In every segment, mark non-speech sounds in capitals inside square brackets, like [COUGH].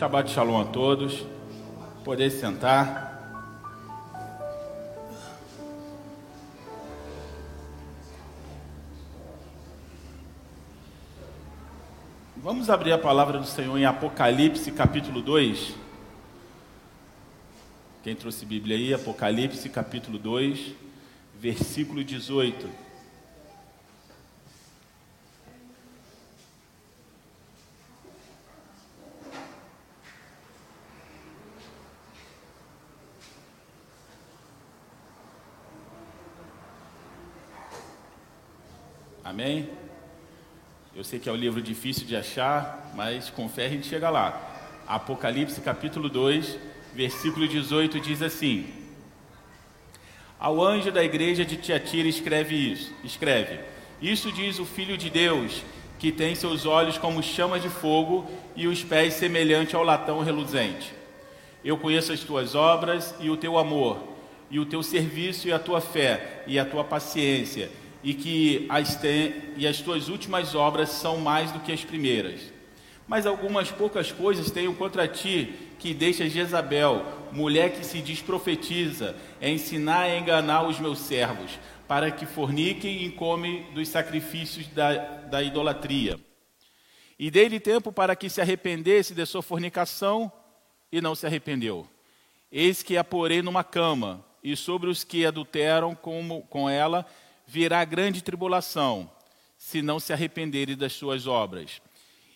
Shabbat Shalom a todos. Poder sentar. Vamos abrir a palavra do Senhor em Apocalipse capítulo 2. Quem trouxe Bíblia aí? Apocalipse capítulo 2, versículo 18. Amém? Eu sei que é um livro difícil de achar, mas com fé a gente chega lá. Apocalipse capítulo 2, versículo 18 diz assim: Ao anjo da igreja de Tiatira escreve isso, escreve: Isso diz o filho de Deus, que tem seus olhos como chamas de fogo e os pés semelhante ao latão reluzente. Eu conheço as tuas obras e o teu amor, e o teu serviço e a tua fé e a tua paciência e que as, te, e as tuas últimas obras são mais do que as primeiras. Mas algumas poucas coisas tenho contra ti, que deixas Jezabel, mulher que se diz profetiza, é ensinar e enganar os meus servos, para que forniquem e comem dos sacrifícios da, da idolatria. E dei-lhe tempo para que se arrependesse de sua fornicação, e não se arrependeu. Eis que a porei numa cama, e sobre os que adulteram com, com ela virá grande tribulação, se não se arrependerem das suas obras.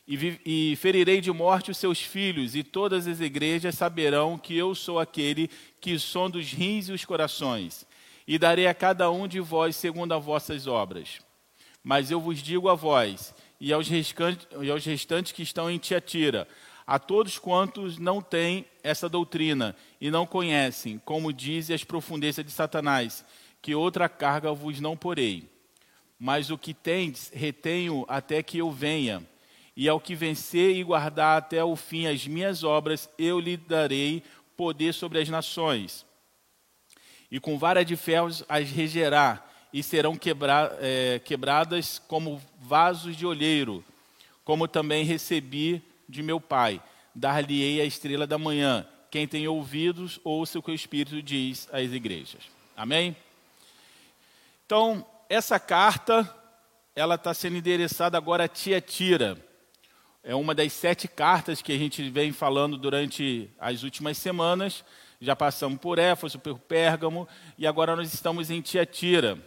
E, e, ferirei de morte os seus filhos, e todas as igrejas saberão que eu sou aquele que sonda os rins e os corações, e darei a cada um de vós segundo as vossas obras. Mas eu vos digo a vós, e aos restantes, e aos restantes que estão em Tiatira, a todos quantos não têm essa doutrina e não conhecem, como dizem as profundezas de Satanás, que outra carga vos não porei. Mas o que tendes, retenho até que eu venha. E ao que vencer e guardar até o fim as minhas obras, eu lhe darei poder sobre as nações. E com vara de ferros as regerá, e serão quebra, é, quebradas como vasos de olheiro, como também recebi de meu Pai. Dar-lhe-ei a estrela da manhã. Quem tem ouvidos, ouça o que o Espírito diz às igrejas. Amém? Então, essa carta, ela está sendo endereçada agora a Tiatira. É uma das sete cartas que a gente vem falando durante as últimas semanas. Já passamos por Éfeso, por Pérgamo, e agora nós estamos em Tiatira.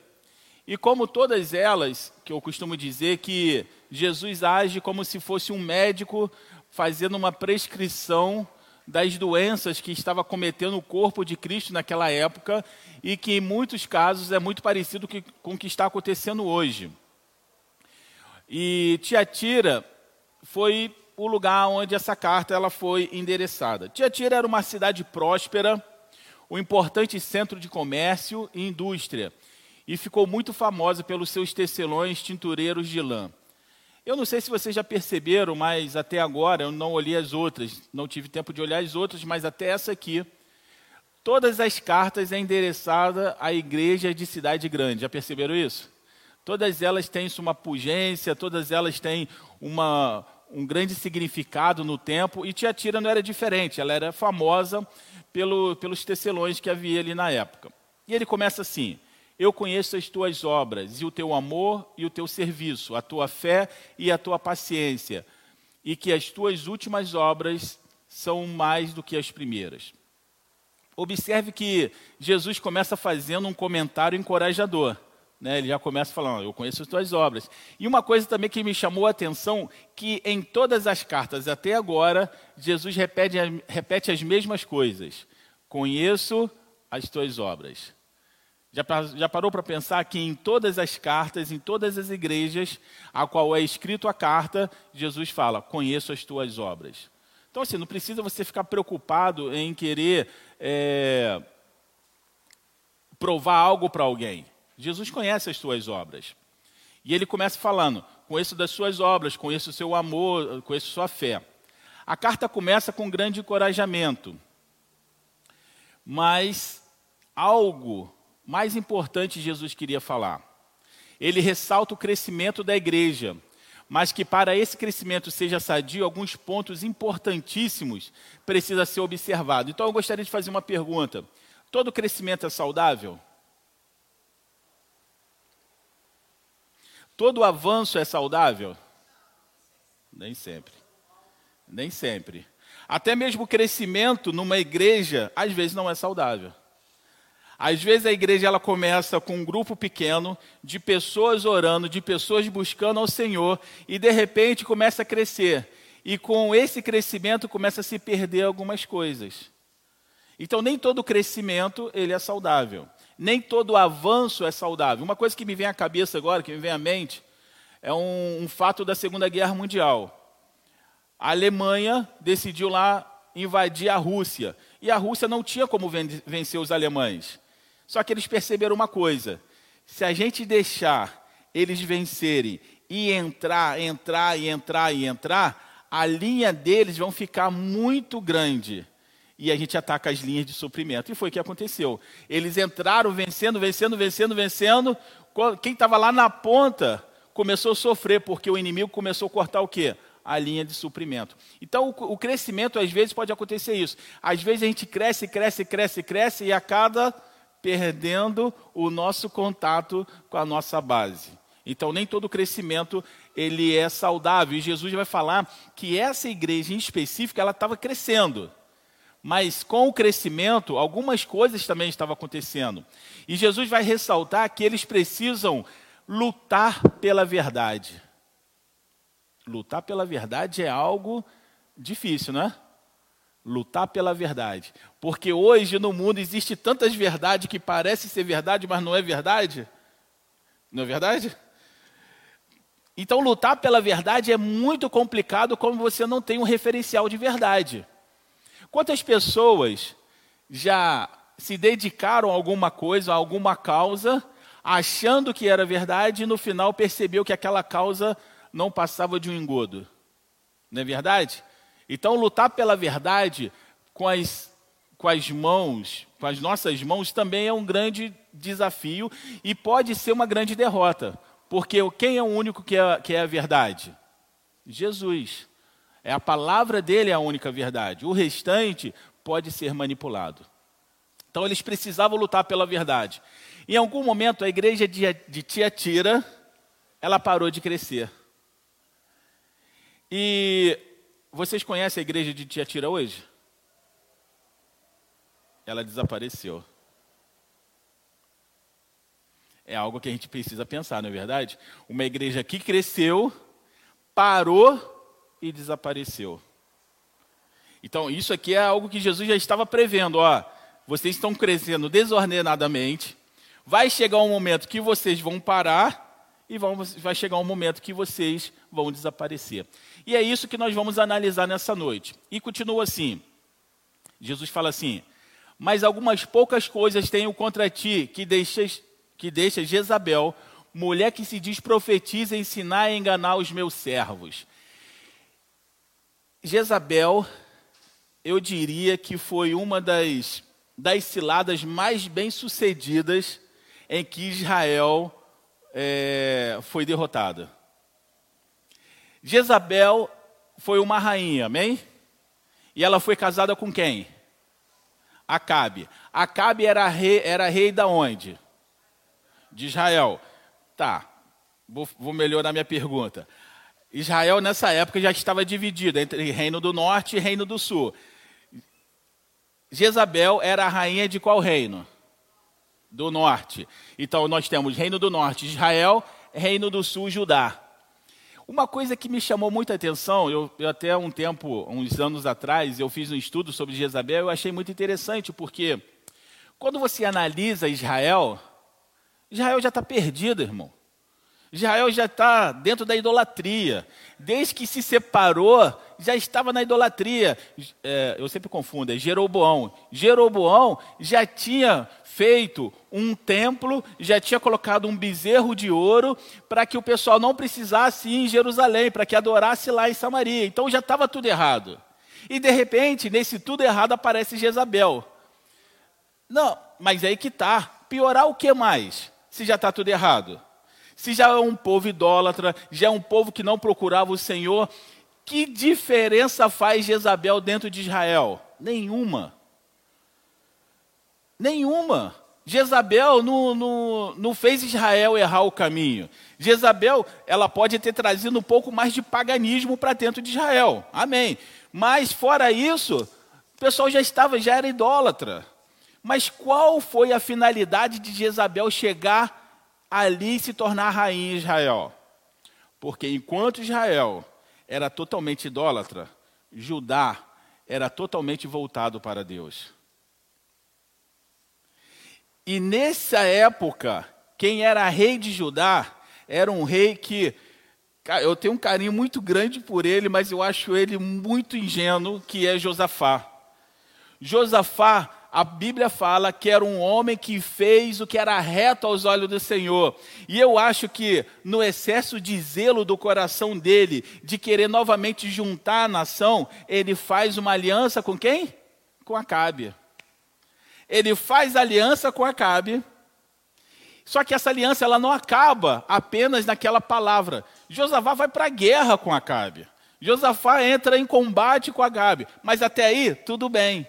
E como todas elas, que eu costumo dizer que Jesus age como se fosse um médico fazendo uma prescrição das doenças que estava cometendo o corpo de Cristo naquela época e que em muitos casos é muito parecido com o que está acontecendo hoje. E Tiatira foi o lugar onde essa carta ela foi endereçada. Tiatira era uma cidade próspera, um importante centro de comércio e indústria, e ficou muito famosa pelos seus tecelões tintureiros de lã. Eu não sei se vocês já perceberam, mas até agora eu não olhei as outras, não tive tempo de olhar as outras, mas até essa aqui, todas as cartas é endereçada à igreja de cidade grande. Já perceberam isso? Todas elas têm uma pugência, todas elas têm uma, um grande significado no tempo, e Tiatira não era diferente, ela era famosa pelo, pelos tecelões que havia ali na época. E ele começa assim: eu conheço as tuas obras, e o teu amor e o teu serviço, a tua fé e a tua paciência, e que as tuas últimas obras são mais do que as primeiras. Observe que Jesus começa fazendo um comentário encorajador. Né? Ele já começa falando, eu conheço as tuas obras. E uma coisa também que me chamou a atenção, que em todas as cartas até agora, Jesus repete, repete as mesmas coisas. Conheço as tuas obras. Já, já parou para pensar que em todas as cartas, em todas as igrejas a qual é escrito a carta, Jesus fala: Conheço as tuas obras. Então, assim, não precisa você ficar preocupado em querer é, provar algo para alguém. Jesus conhece as tuas obras. E ele começa falando: Conheço das suas obras, conheço o seu amor, conheço sua fé. A carta começa com grande encorajamento. Mas algo mais importante Jesus queria falar. Ele ressalta o crescimento da igreja, mas que para esse crescimento seja sadio, alguns pontos importantíssimos precisam ser observados. Então eu gostaria de fazer uma pergunta: todo crescimento é saudável? Todo avanço é saudável? Nem sempre. Nem sempre. Até mesmo o crescimento numa igreja, às vezes, não é saudável. Às vezes a igreja ela começa com um grupo pequeno de pessoas orando, de pessoas buscando ao Senhor e de repente começa a crescer. E com esse crescimento começa a se perder algumas coisas. Então nem todo crescimento ele é saudável. Nem todo avanço é saudável. Uma coisa que me vem à cabeça agora, que me vem à mente, é um, um fato da Segunda Guerra Mundial. A Alemanha decidiu lá invadir a Rússia. E a Rússia não tinha como vencer os alemães. Só que eles perceberam uma coisa: se a gente deixar eles vencerem e entrar, entrar e entrar e entrar, a linha deles vão ficar muito grande. E a gente ataca as linhas de suprimento. E foi o que aconteceu. Eles entraram vencendo, vencendo, vencendo, vencendo. Quem estava lá na ponta começou a sofrer, porque o inimigo começou a cortar o quê? a linha de suprimento. Então, o, o, crescimento, às vezes, pode acontecer isso. Às vezes, a gente cresce, cresce, cresce, cresce e acaba perdendo o nosso contato com a nossa base. Então, nem todo crescimento ele é saudável. E Jesus vai falar que essa igreja em específico, ela estava crescendo. Mas com o crescimento, algumas coisas também estavam acontecendo. E Jesus vai ressaltar que eles precisam lutar pela verdade. Lutar pela verdade é algo difícil, não é? Lutar pela verdade. Porque hoje no mundo existe tantas verdades que parece ser verdade, mas não é verdade. Não é verdade? Então, lutar pela verdade é muito complicado quando você não tem um referencial de verdade. Quantas pessoas já se dedicaram a alguma coisa, a alguma causa, achando que era verdade e no final percebeu que aquela causa não passava de um engodo? Não é verdade? Então, lutar pela verdade com as, com as mãos, com as nossas mãos, também é um grande desafio e pode ser uma grande derrota. Porque quem é o único que é, que é a verdade? Jesus. É a palavra dele é a única verdade. O restante pode ser manipulado. Então eles precisavam lutar pela verdade. Em algum momento a igreja de, de Tiatira, ela parou de crescer. E vocês conhecem a igreja de Tiatira hoje? Ela desapareceu. É algo que a gente precisa pensar, não é verdade? Uma igreja que cresceu, parou e desapareceu. Então, isso aqui é algo que Jesus já estava prevendo. Ó, vocês estão crescendo desordenadamente. Vai chegar um momento que vocês vão parar e vai chegar um momento que vocês vão desaparecer. E é isso que nós vamos analisar nessa noite. E continua assim: Jesus fala assim: Mas algumas poucas coisas tenho contra ti, que deixas, que deixas Jezabel, mulher que se diz profetiza, ensinar e enganar os meus servos. Jezabel, eu diria que foi uma das, das ciladas mais bem-sucedidas em que Israel é, foi derrotada. Jezabel foi uma rainha, amém? E ela foi casada com quem? Acabe. Acabe era rei, era rei da onde? De Israel. Tá, vou, vou melhorar minha pergunta. Israel nessa época já estava dividido entre reino do norte e reino do sul. Jezabel era a rainha de qual reino? Do norte. Então nós temos Reino do Norte, Israel, Reino do Sul, Judá. Uma coisa que me chamou muita atenção, eu, eu, até um tempo, uns anos atrás, eu fiz um estudo sobre Jezabel, eu achei muito interessante, porque quando você analisa Israel, Israel já está perdido, irmão. Israel já está dentro da idolatria. Desde que se separou, já estava na idolatria. É, eu sempre confundo, é Jeroboão. Jeroboão já tinha feito um templo, já tinha colocado um bezerro de ouro para que o pessoal não precisasse ir em Jerusalém, para que adorasse lá em Samaria. Então já estava tudo errado. E de repente, nesse tudo errado, aparece Jezabel. Não, mas aí que está. Piorar o que mais? Se já está tudo errado. se já é um povo idólatra, já é um povo que não procurava o Senhor, que diferença faz Jezabel dentro de Israel? Nenhuma. Nenhuma. Jezabel não, não, não fez Israel errar o caminho. Jezabel, ela pode ter trazido um pouco mais de paganismo para dentro de Israel. Amém. Mas fora isso, o pessoal já estava, já era idólatra. Mas qual foi a finalidade de Jezabel chegar ali e se tornar rainha em Israel? Porque enquanto Israel era totalmente idólatra, Judá era totalmente voltado para Deus. E nessa época, quem era rei de Judá era um rei que eu tenho um carinho muito grande por ele, mas eu acho ele muito ingênuo, que é Josafá. Josafá a Bíblia fala que era um homem que fez o que era reto aos olhos do Senhor. E eu acho que no excesso de zelo do coração dele, de querer novamente juntar a nação, ele faz uma aliança com quem? Com Acabe. Ele faz aliança com Acabe. Só que essa aliança ela não acaba apenas naquela palavra. Josafá vai para a guerra com Acabe. Josafá entra em combate com Acabe. Mas até aí, tudo bem.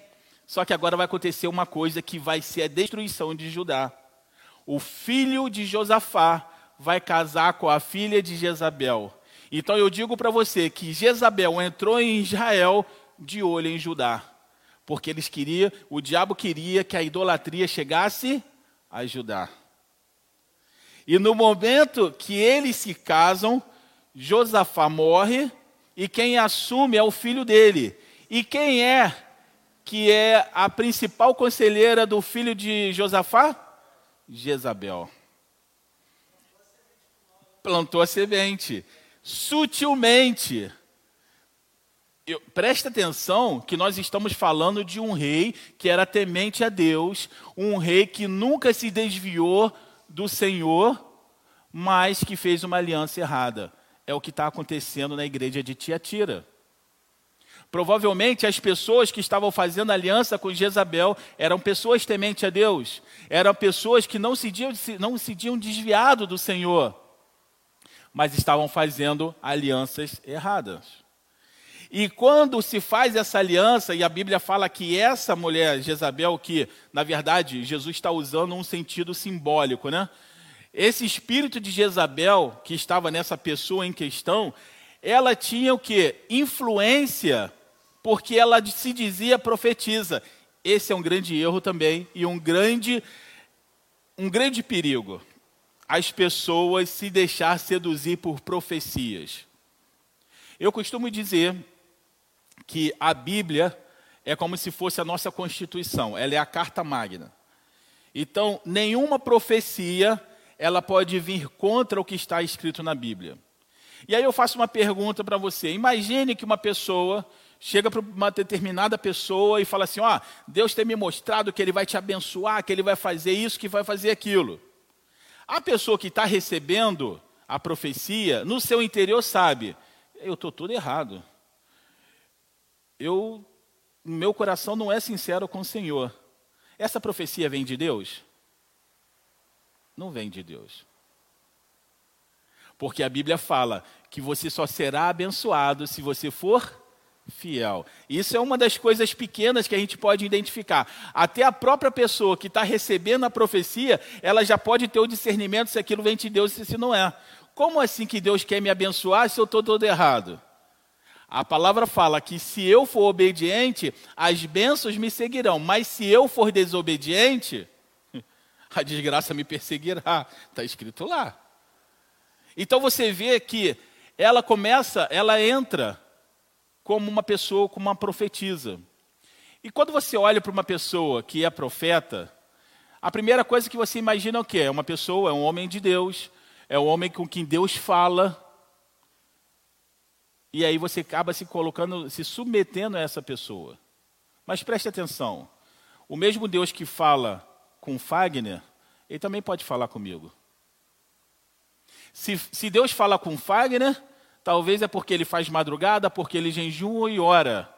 Só que agora vai acontecer uma coisa que vai ser a destruição de Judá. O filho de Josafá vai casar com a filha de Jezabel. Então eu digo para você que Jezabel entrou em Israel de olho em Judá. Porque eles queriam, o diabo queria que a idolatria chegasse a Judá. E no momento que eles se casam, Josafá morre e quem assume é o filho dele. E quem é que é a principal conselheira do filho de Josafá? Jezabel. Plantou a semente. Sutilmente. Eu, presta atenção que nós estamos falando de um rei que era temente a Deus, um rei que nunca se desviou do Senhor, mas que fez uma aliança errada. É o que está acontecendo na igreja de Tiatira. Provavelmente as pessoas que estavam fazendo aliança com Jezabel eram pessoas tementes a Deus, eram pessoas que não se, não se tinham desviado do Senhor, mas estavam fazendo alianças erradas. E quando se faz essa aliança, e a Bíblia fala que essa mulher, Jezabel, que na verdade Jesus está usando um sentido simbólico, né? Esse espírito de Jezabel que estava nessa pessoa em questão, ela tinha o que? Influência porque ela se dizia profetiza. Esse é um grande erro também e um grande, um grande perigo. As pessoas se deixar seduzir por profecias. Eu costumo dizer que a Bíblia é como se fosse a nossa Constituição, ela é a carta magna. Então, nenhuma profecia ela pode vir contra o que está escrito na Bíblia. E aí eu faço uma pergunta para você. Imagine que uma pessoa chega para uma determinada pessoa e fala assim: Ó, oh, Deus tem me mostrado que Ele vai te abençoar, que Ele vai fazer isso, que vai fazer aquilo. A pessoa que está recebendo a profecia, no seu interior sabe: eu estou tudo errado. Eu, meu coração não é sincero com o Senhor. Essa profecia vem de Deus? Não vem de Deus. Porque a Bíblia fala que você só será abençoado se você for fiel. Isso é uma das coisas pequenas que a gente pode identificar. Até a própria pessoa que está recebendo a profecia, ela já pode ter o discernimento se aquilo vem de Deus e se não é. Como assim que Deus quer me abençoar se eu estou todo errado? A palavra fala que se eu for obediente, as bênçãos me seguirão, mas se eu for desobediente, [LAUGHS] a desgraça me perseguirá. Está escrito lá. Então você vê que ela começa, ela entra como uma pessoa, como uma profetisa. E quando você olha para uma pessoa que é profeta, a primeira coisa que você imagina é o quê? É uma pessoa, é um homem de Deus, é um homem com quem Deus fala. E aí você acaba se colocando, se submetendo a essa pessoa. Mas preste atenção: o mesmo Deus que fala com Fagner, ele também pode falar comigo. Se, se Deus fala com Fagner, Talvez é porque ele faz madrugada, porque ele jejua e ora.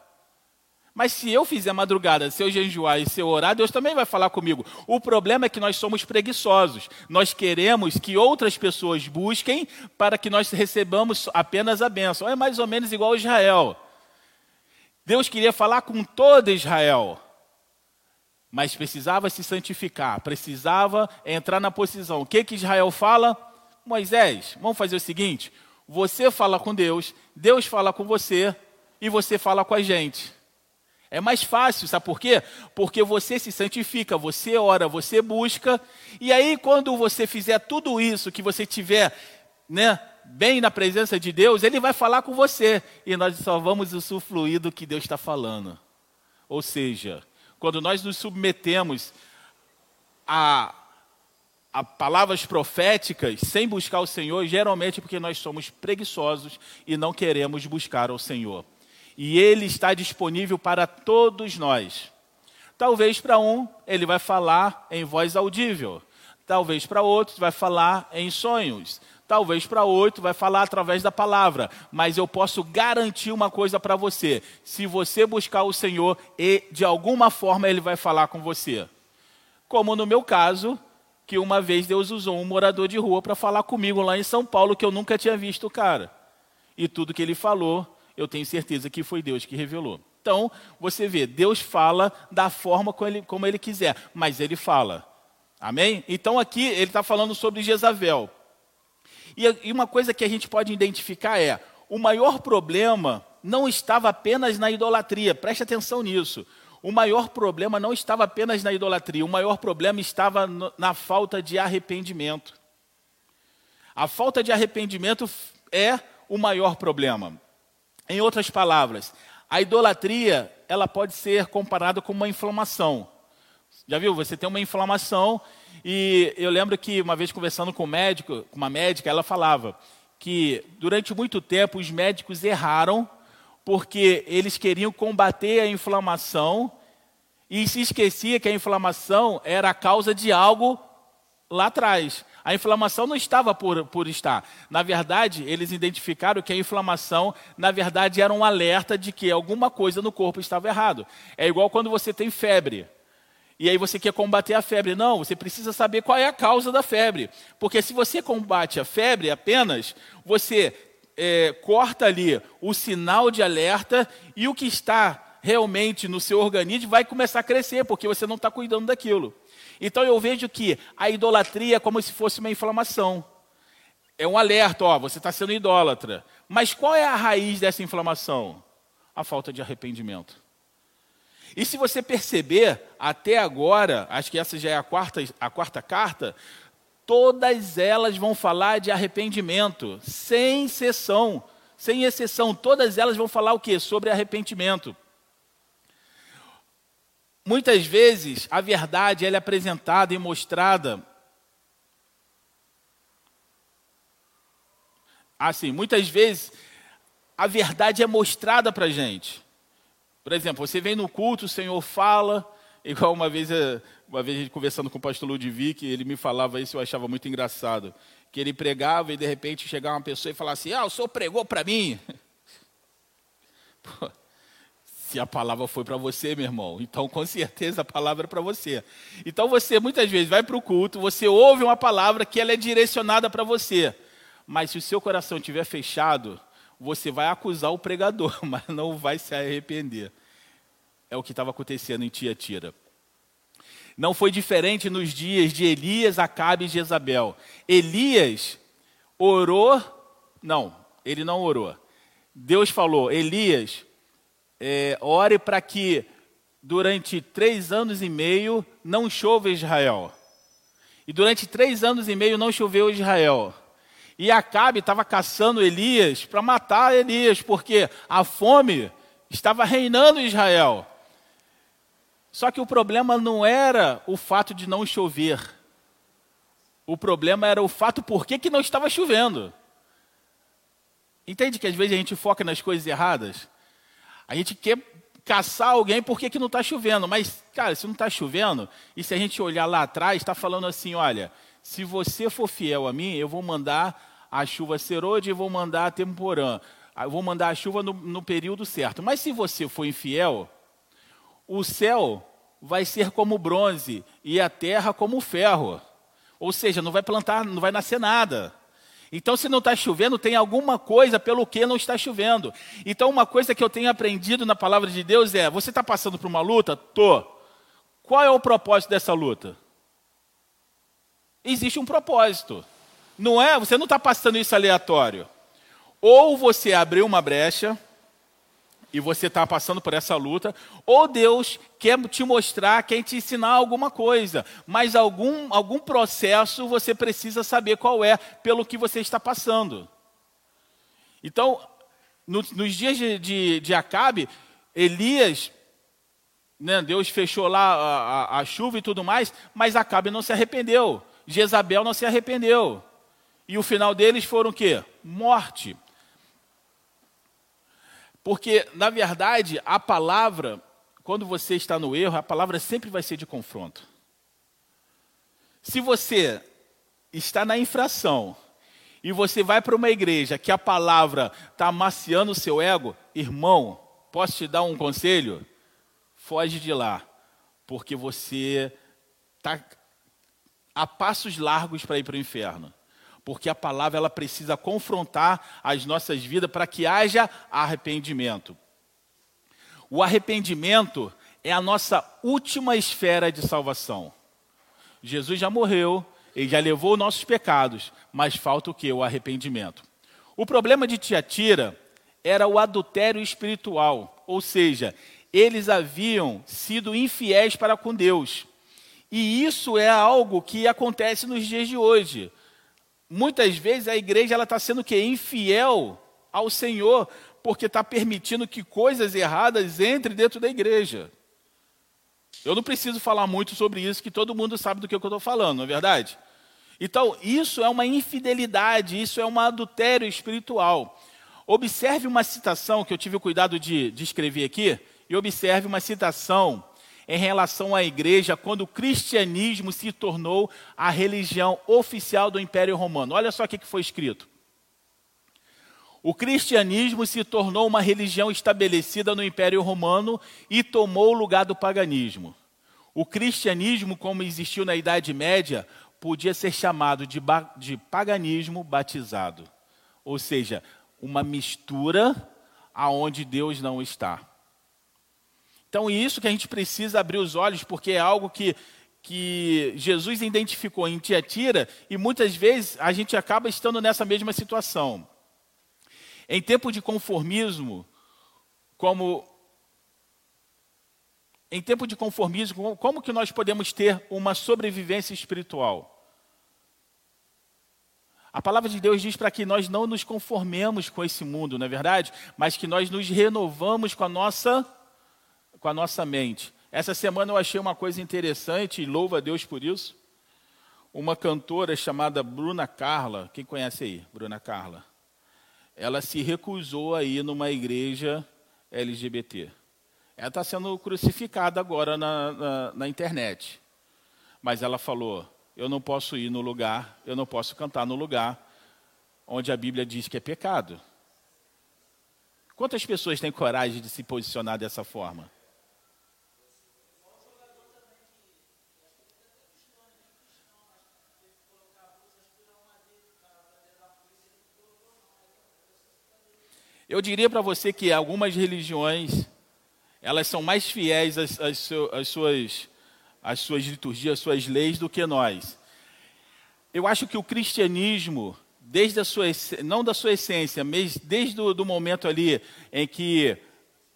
Mas se eu fizer madrugada, se eu jejuar e se eu orar, Deus também vai falar comigo. O problema é que nós somos preguiçosos. Nós queremos que outras pessoas busquem para que nós recebamos apenas a bênção. É mais ou menos igual Israel. Deus queria falar com todo Israel, mas precisava se santificar, precisava entrar na posição. O que, que Israel fala? Moisés, vamos fazer o seguinte: você fala com Deus, Deus fala com você e você fala com a gente. É mais fácil, sabe por quê? Porque você se santifica, você ora, você busca, e aí quando você fizer tudo isso, que você tiver, né, bem na presença de Deus, Ele vai falar com você, e nós só vamos usufruir do que Deus está falando. Ou seja, quando nós nos submetemos a, a palavras proféticas sem buscar o Senhor, geralmente é porque nós somos preguiçosos e não queremos buscar o Senhor e ele está disponível para todos nós. Talvez para um ele vai falar em voz audível, talvez para outros vai falar em sonhos, talvez para outro vai falar através da palavra, mas eu posso garantir uma coisa para você: se você buscar o Senhor, e de alguma forma ele vai falar com você. Como no meu caso, que uma vez Deus usou um morador de rua para falar comigo lá em São Paulo, que eu nunca tinha visto o cara. E tudo que ele falou eu tenho certeza que foi Deus que revelou. Então, você vê, Deus fala da forma como ele, como ele quiser, mas ele fala. Amém? Então, aqui ele está falando sobre Jezabel. E, e uma coisa que a gente pode identificar é: o maior problema não estava apenas na idolatria, preste atenção nisso. O maior problema não estava apenas na idolatria, o maior problema estava no, na falta de arrependimento. A falta de arrependimento é o maior problema. Em outras palavras, a idolatria, ela pode ser comparada com uma inflamação. Já viu? Você tem uma inflamação e eu lembro que uma vez conversando com um médico, com uma médica, ela falava que durante muito tempo os médicos erraram porque eles queriam combater a inflamação e se esquecia que a inflamação era a causa de algo lá atrás. A inflamação não estava por, por estar. Na verdade, eles identificaram que a inflamação, na verdade, era um alerta de que alguma coisa no corpo estava errado. É igual quando você tem febre. E aí você quer combater a febre. Não, você precisa saber qual é a causa da febre. Porque se você combate a febre apenas, você é, corta ali o sinal de alerta e o que está realmente no seu organismo vai começar a crescer, porque você não está cuidando daquilo. Então eu vejo que a idolatria é como se fosse uma inflamação. É um alerta, ó, você está sendo idólatra. Mas qual é a raiz dessa inflamação? A falta de arrependimento. E se você perceber, até agora, acho que essa já é a quarta, a quarta carta, todas elas vão falar de arrependimento, sem exceção. Sem exceção, todas elas vão falar o quê? Sobre arrependimento. Muitas vezes a verdade ela é apresentada e mostrada assim, muitas vezes a verdade é mostrada para gente. Por exemplo, você vem no culto, o Senhor fala, [LAUGHS] igual uma vez, eh, uma vez conversando com o pastor Ludovic, ele me falava isso, eu achava muito engraçado, que ele pregava e de repente chegava uma pessoa e falava assim, ah, o Senhor pregou para mim. [LAUGHS] Pô, se a palavra foi para você, meu irmão, então com certeza a palavra é para você. Então você muitas vezes vai para o culto, você ouve uma palavra que ela é direcionada para você, mas se o seu coração estiver fechado, você vai acusar o pregador, [LAUGHS] mas não vai se arrepender. É o que estava acontecendo em Tiatira. Não foi diferente nos dias de Elias, Acabe e Jezabel. Elias orou, não, ele não orou. Deus falou, Elias, é, ore para que durante três anos e meio não chova Israel. E durante três anos e meio não choveu Israel. E Acabe estava caçando Elias para matar Elias, porque a fome estava reinando Israel. Só que o problema não era o fato de não chover. O problema era o fato por que, que não estava chovendo. Entende que às vezes a gente foca nas coisas erradas? A gente quer caçar alguém porque que não está chovendo. Mas, cara, se não está chovendo, e se a gente olhar lá atrás, está falando assim: olha, se você for fiel a mim, eu vou mandar a chuva serode e vou mandar a temporã. Eu vou mandar a chuva no, no período certo. Mas se você for infiel, o céu vai ser como bronze e a terra como ferro. Ou seja, não vai plantar, não vai nascer nada. Então, se não está chovendo, tem alguma coisa pelo que não está chovendo. Então, uma coisa que eu tenho aprendido na palavra de Deus é: você está passando por uma luta? Tô. Qual é o propósito dessa luta? Existe um propósito. Não é? Você não está passando isso aleatório. Ou você abriu uma brecha e você está passando por essa luta, ou Deus quer te mostrar, quer te ensinar alguma coisa, mas algum, algum processo você precisa saber qual é pelo que você está passando. Então, no, nos dias de, de, de Acabe, Elias, né, Deus fechou lá a, a, a chuva e tudo mais, mas Acabe não se arrependeu. Jezabel não se arrependeu. E o final deles foram o quê? Morte. Porque, na verdade, a palavra, quando você está no erro, a palavra sempre vai ser de confronto. Se você está na infração e você vai para uma igreja que a palavra está amaciando o seu ego, irmão, posso te dar um conselho? Foge de lá, porque você está a passos largos para ir para o inferno porque a palavra ela precisa confrontar as nossas vidas para que haja arrependimento. O arrependimento é a nossa última esfera de salvação. Jesus já morreu, ele já levou nossos pecados, mas falta o que? O arrependimento. O problema de Tiatira era o adultério espiritual, ou seja, eles haviam sido infiéis para com Deus. E isso é algo que acontece nos dias de hoje muitas vezes a igreja ela está sendo que infiel ao Senhor porque está permitindo que coisas erradas entrem dentro da igreja. Eu não preciso falar muito sobre isso, que todo mundo sabe do que eu estou falando, não é verdade? Então, isso é uma infidelidade, isso é um adultério espiritual. Observe uma citação que eu tive o cuidado de, de escrever aqui, e observe uma citação em relação à igreja quando o cristianismo se tornou a religião oficial do Império Romano. Olha só o que foi escrito. O cristianismo se tornou uma religião estabelecida no Império Romano e tomou o lugar do paganismo. O cristianismo, como existiu na Idade Média, podia ser chamado de, de paganismo batizado, ou seja, uma mistura aonde Deus não está. Então, isso que a gente precisa abrir os olhos, porque é algo que, que Jesus identificou em Tiatira e muitas vezes a gente acaba estando nessa mesma situação. Em tempo de conformismo, como em tempo de conformismo, como que nós podemos ter uma sobrevivência espiritual? A palavra de Deus diz para que nós não nos conformemos com esse mundo, não é verdade? Mas que nós nos renovamos com a nossa com a nossa mente. Essa semana eu achei uma coisa interessante e louvo a Deus por isso. Uma cantora chamada Bruna Carla, quem conhece aí, Bruna Carla? Ela se recusou a ir numa igreja LGBT. Ela está sendo crucificada agora na, na, na internet. Mas ela falou: eu não posso ir no lugar, eu não posso cantar no lugar onde a Bíblia diz que é pecado. Quantas pessoas têm coragem de se posicionar dessa forma? Eu diria para você que algumas religiões, elas são mais fiéis às, às, às, suas, às suas liturgias, às suas leis do que nós. Eu acho que o cristianismo, desde a sua, não da sua essência, mas desde o do momento ali em que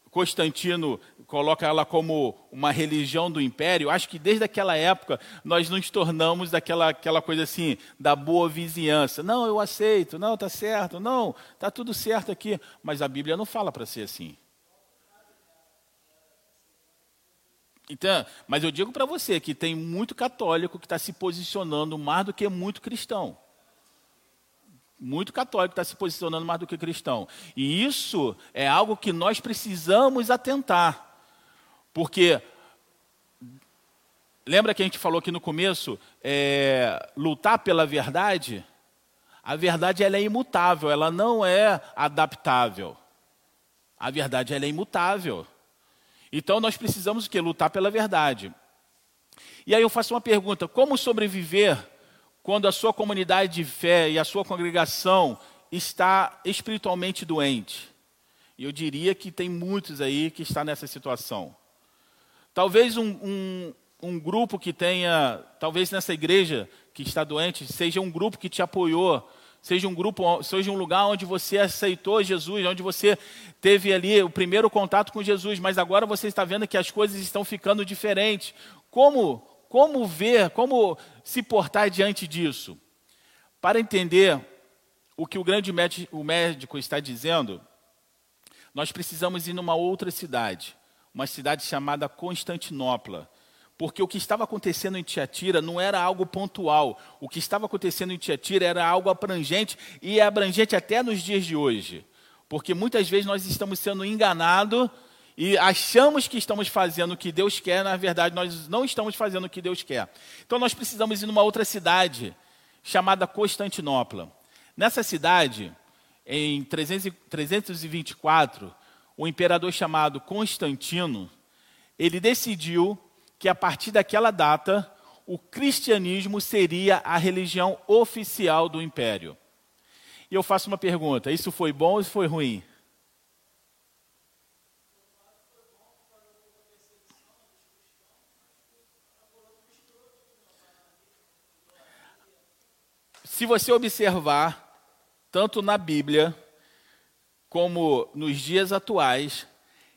Constantino coloca ela como uma religião do império, acho que desde aquela época nós nos tornamos daquela aquela coisa assim, da boa vizinhança. Não, eu aceito, não, está certo, não, está tudo certo aqui. Mas a Bíblia não fala para ser assim. Então, mas eu digo para você que tem muito católico que está se posicionando mais do que muito cristão muito católico está se posicionando mais do que cristão. E isso é algo que nós precisamos atentar. Porque, lembra que a gente falou aqui no começo, é, lutar pela verdade? A verdade ela é imutável, ela não é adaptável. A verdade ela é imutável. Então nós precisamos o quê? Lutar pela verdade. E aí eu faço uma pergunta: como sobreviver quando a sua comunidade de fé e a sua congregação está espiritualmente doente? E eu diria que tem muitos aí que está nessa situação. Talvez um, um, um grupo que tenha, talvez nessa igreja que está doente, seja um grupo que te apoiou, seja um grupo, seja um lugar onde você aceitou Jesus, onde você teve ali o primeiro contato com Jesus, mas agora você está vendo que as coisas estão ficando diferentes. Como, como ver, como se portar diante disso? Para entender o que o grande médico, o médico está dizendo, nós precisamos ir numa outra cidade, uma cidade chamada Constantinopla. Porque o que estava acontecendo em Tiatira não era algo pontual. O que estava acontecendo em Tiatira era algo abrangente e é abrangente até nos dias de hoje. Porque muitas vezes nós estamos sendo enganados e achamos que estamos fazendo o que Deus quer, na verdade nós não estamos fazendo o que Deus quer. Então nós precisamos ir numa outra cidade chamada Constantinopla. Nessa cidade, em 324, o imperador chamado Constantino, ele decidiu que a partir daquela data o cristianismo seria a religião oficial do império. E eu faço uma pergunta: isso foi bom ou foi ruim? Se você observar, tanto na Bíblia como nos dias atuais,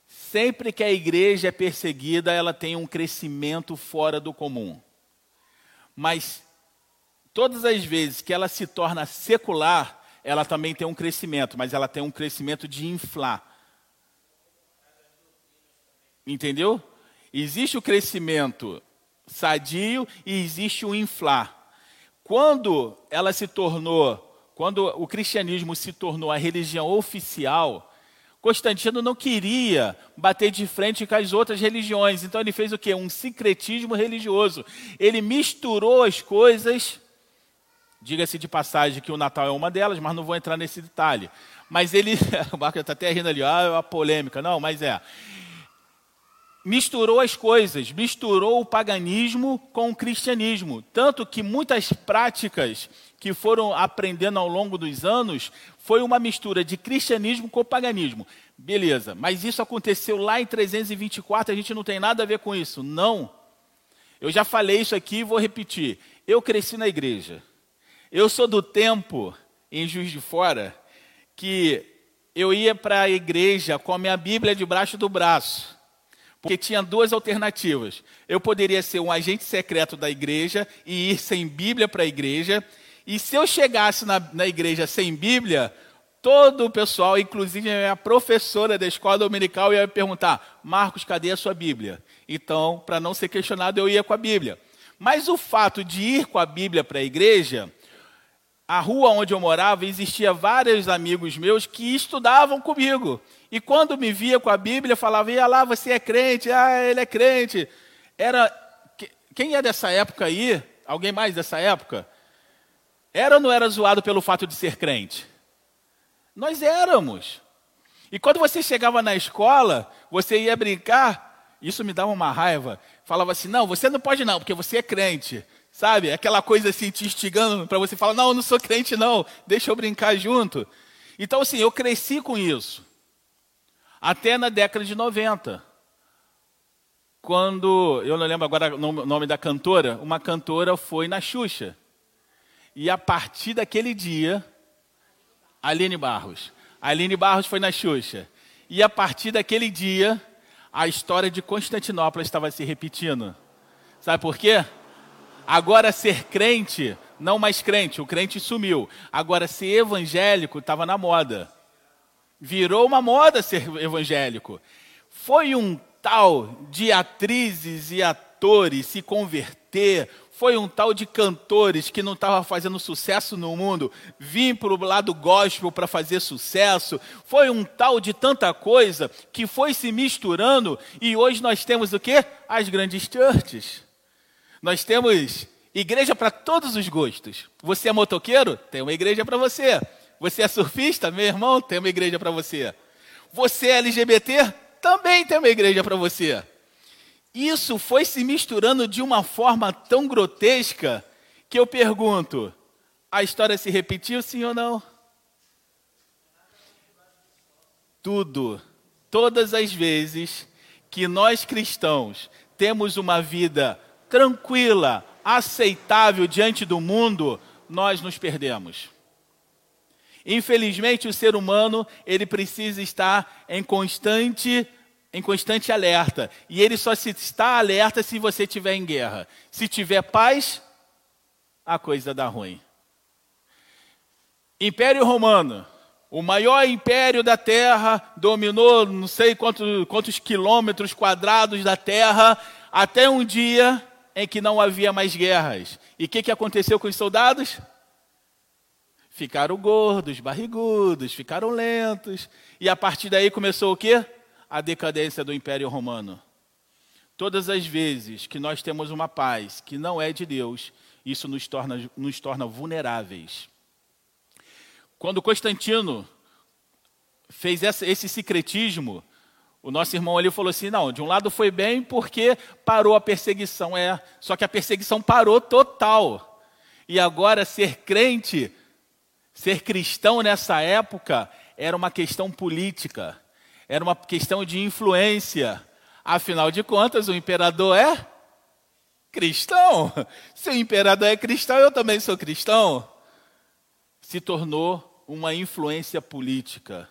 Sempre que a igreja é perseguida, ela tem um crescimento fora do comum. Mas todas as vezes que ela se torna secular, ela também tem um crescimento, mas ela tem um crescimento de inflar. Entendeu? Existe o crescimento sadio e existe o inflar. Quando ela se tornou, quando o cristianismo se tornou a religião oficial, Constantino não queria bater de frente com as outras religiões, então ele fez o quê? Um sincretismo religioso. Ele misturou as coisas. Diga-se de passagem que o Natal é uma delas, mas não vou entrar nesse detalhe. Mas ele, [LAUGHS] o Marco está até rindo ali, ah, é uma polêmica. Não, mas é. Misturou as coisas, misturou o paganismo com o cristianismo. Tanto que muitas práticas que foram aprendendo ao longo dos anos foi uma mistura de cristianismo com paganismo. Beleza, mas isso aconteceu lá em 324, a gente não tem nada a ver com isso. Não. Eu já falei isso aqui e vou repetir. Eu cresci na igreja. Eu sou do tempo, em Juiz de Fora, que eu ia para a igreja com a minha Bíblia debaixo do braço. Porque tinha duas alternativas. Eu poderia ser um agente secreto da igreja e ir sem Bíblia para a igreja, e se eu chegasse na, na igreja sem Bíblia, todo o pessoal, inclusive a professora da escola dominical, ia me perguntar: Marcos, cadê a sua Bíblia? Então, para não ser questionado, eu ia com a Bíblia. Mas o fato de ir com a Bíblia para a igreja, a rua onde eu morava, existia vários amigos meus que estudavam comigo. E quando me via com a Bíblia, falava: "Ia lá, você é crente? Ah, ele é crente". Era quem é dessa época aí? Alguém mais dessa época? Era ou não era zoado pelo fato de ser crente? Nós éramos. E quando você chegava na escola, você ia brincar, isso me dava uma raiva. Falava assim: não, você não pode não, porque você é crente. Sabe? Aquela coisa assim te instigando para você falar: não, eu não sou crente não, deixa eu brincar junto. Então, assim, eu cresci com isso. Até na década de 90. Quando, eu não lembro agora o nome da cantora, uma cantora foi na Xuxa. E a partir daquele dia, Aline Barros. Aline Barros foi na Xuxa. E a partir daquele dia, a história de Constantinopla estava se repetindo. Sabe por quê? Agora ser crente, não mais crente, o crente sumiu. Agora ser evangélico estava na moda. Virou uma moda ser evangélico. Foi um tal de atrizes e atores se converter, foi um tal de cantores que não estava fazendo sucesso no mundo, vim para o lado gospel para fazer sucesso. Foi um tal de tanta coisa que foi se misturando e hoje nós temos o quê? As grandes churches. Nós temos igreja para todos os gostos. Você é motoqueiro? Tem uma igreja para você. Você é surfista? Meu irmão, tem uma igreja para você. Você é LGBT? também tem uma igreja para você. Isso foi se misturando de uma forma tão grotesca que eu pergunto: a história se repetiu, sim ou não? Tudo, todas as vezes que nós cristãos temos uma vida tranquila, aceitável diante do mundo, nós nos perdemos. Infelizmente, o ser humano, ele precisa estar em constante em constante alerta. E ele só se está alerta se você estiver em guerra. Se tiver paz, a coisa dá ruim. Império Romano, o maior império da Terra, dominou não sei quantos, quantos quilômetros quadrados da Terra, até um dia em que não havia mais guerras. E o que, que aconteceu com os soldados? Ficaram gordos, barrigudos, ficaram lentos. E a partir daí começou o quê? A decadência do Império Romano. Todas as vezes que nós temos uma paz que não é de Deus, isso nos torna, nos torna vulneráveis. Quando Constantino fez essa, esse secretismo, o nosso irmão ali falou assim: não, de um lado foi bem porque parou a perseguição. É, só que a perseguição parou total. E agora ser crente Ser cristão nessa época era uma questão política, era uma questão de influência. Afinal de contas, o imperador é cristão. [LAUGHS] Se o imperador é cristão, eu também sou cristão. Se tornou uma influência política.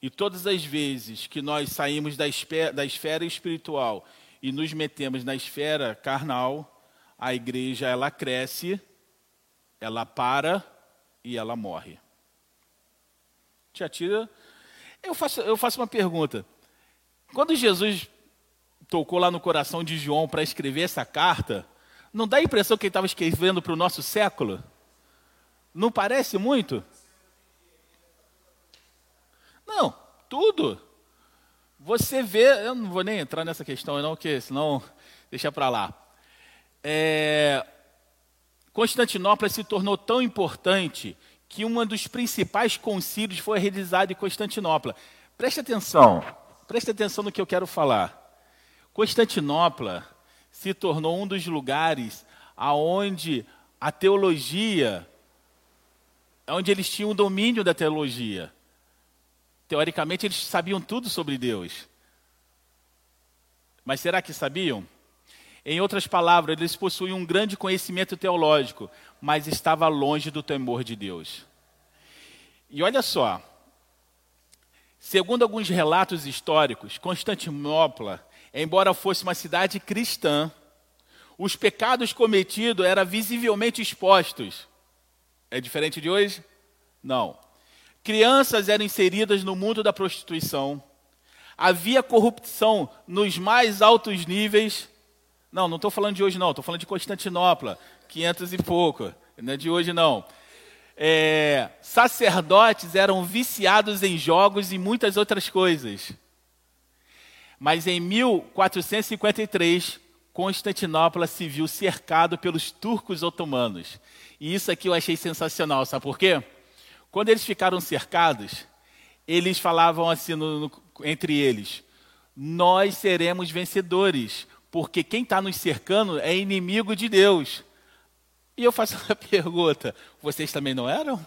E todas as vezes que nós saímos da esfera, da esfera espiritual e nos metemos na esfera carnal, a igreja ela cresce, ela para e ela morre. Te atira. Eu faço, eu faço uma pergunta. Quando Jesus tocou lá no coração de João para escrever essa carta, não dá a impressão que ele estava escrevendo para o nosso século? Não parece muito? Não, tudo. Você vê, eu não vou nem entrar nessa questão, não, que senão deixa para lá. É, Constantinopla se tornou tão importante que um dos principais concílios foi realizado em Constantinopla. Preste atenção, preste atenção no que eu quero falar. Constantinopla se tornou um dos lugares aonde a teologia, onde eles tinham o domínio da teologia. Teoricamente, eles sabiam tudo sobre Deus. Mas será que sabiam? Em outras palavras, eles possuíam um grande conhecimento teológico, mas estava longe do temor de Deus. E olha só, segundo alguns relatos históricos, Constantinopla, embora fosse uma cidade cristã, os pecados cometidos eram visivelmente expostos. É diferente de hoje? Não. Crianças eram inseridas no mundo da prostituição. Havia corrupção nos mais altos níveis não, não estou falando de hoje não, estou falando de Constantinopla, 500 e pouco, não é de hoje não. É, sacerdotes eram viciados em jogos e muitas outras coisas. Mas em 1453, Constantinopla se viu cercado pelos turcos otomanos. E isso aqui eu achei sensacional, sabe por quê? Quando eles ficaram cercados, eles falavam assim no, no, entre eles: Nós seremos vencedores, porque quem está nos cercando é inimigo de Deus. E eu faço [LAUGHS] uma pergunta: vocês também não eram?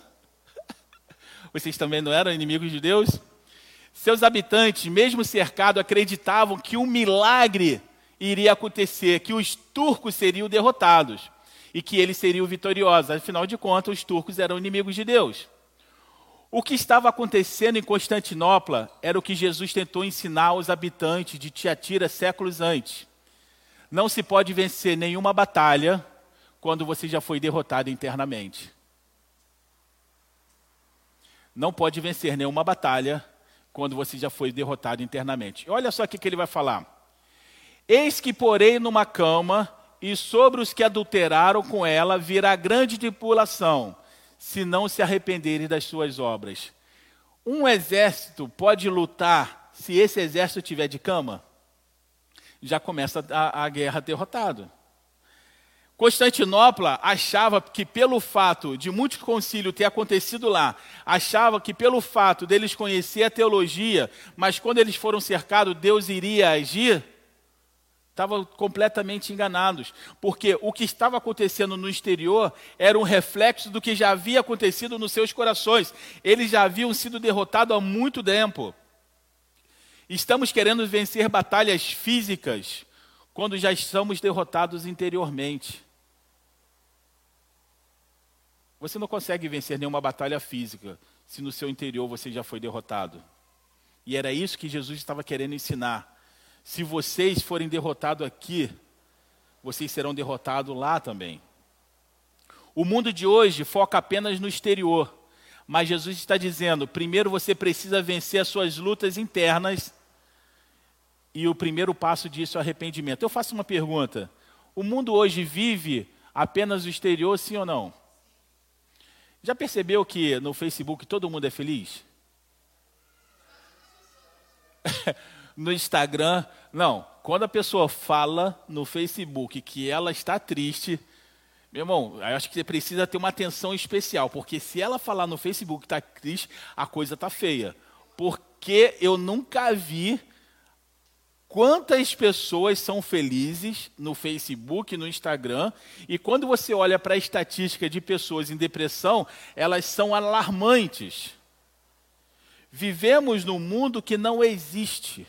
[LAUGHS] Vocês também não eram inimigos de Deus? Seus habitantes, mesmo cercados, acreditavam que um milagre iria acontecer, que os turcos seriam derrotados e que eles seriam vitoriosos. Afinal de contas, os turcos eram inimigos de Deus. O que estava acontecendo em Constantinopla era o que Jesus tentou ensinar aos habitantes de Tiatira séculos antes. Não se pode vencer nenhuma batalha quando você já foi derrotado internamente. Não pode vencer nenhuma batalha quando você já foi derrotado internamente. Olha só o que ele vai falar. Eis que porei numa cama, e sobre os que adulteraram com ela virá grande tripulação, se não se arrependerem das suas obras. Um exército pode lutar se esse exército tiver de cama? Já começa a, a guerra derrotado. Constantinopla achava que pelo fato de muitos concílios ter acontecido lá, achava que pelo fato deles conhecer a teologia, mas quando eles foram cercados, Deus iria agir, estavam completamente enganados, porque o que estava acontecendo no exterior era um reflexo do que já havia acontecido nos seus corações. Eles já haviam sido derrotados há muito tempo. Estamos querendo vencer batalhas físicas quando já estamos derrotados interiormente. Você não consegue vencer nenhuma batalha física se no seu interior você já foi derrotado. E era isso que Jesus estava querendo ensinar. Se vocês forem derrotados aqui, vocês serão derrotados lá também. O mundo de hoje foca apenas no exterior, mas Jesus está dizendo: primeiro você precisa vencer as suas lutas internas, e o primeiro passo disso é o arrependimento. Eu faço uma pergunta: o mundo hoje vive apenas o exterior, sim ou não? Já percebeu que no Facebook todo mundo é feliz? [LAUGHS] no Instagram, não. Quando a pessoa fala no Facebook que ela está triste, meu irmão, eu acho que você precisa ter uma atenção especial, porque se ela falar no Facebook que está triste, a coisa está feia. Porque eu nunca vi quantas pessoas são felizes no Facebook, no Instagram, e quando você olha para a estatística de pessoas em depressão, elas são alarmantes. Vivemos num mundo que não existe.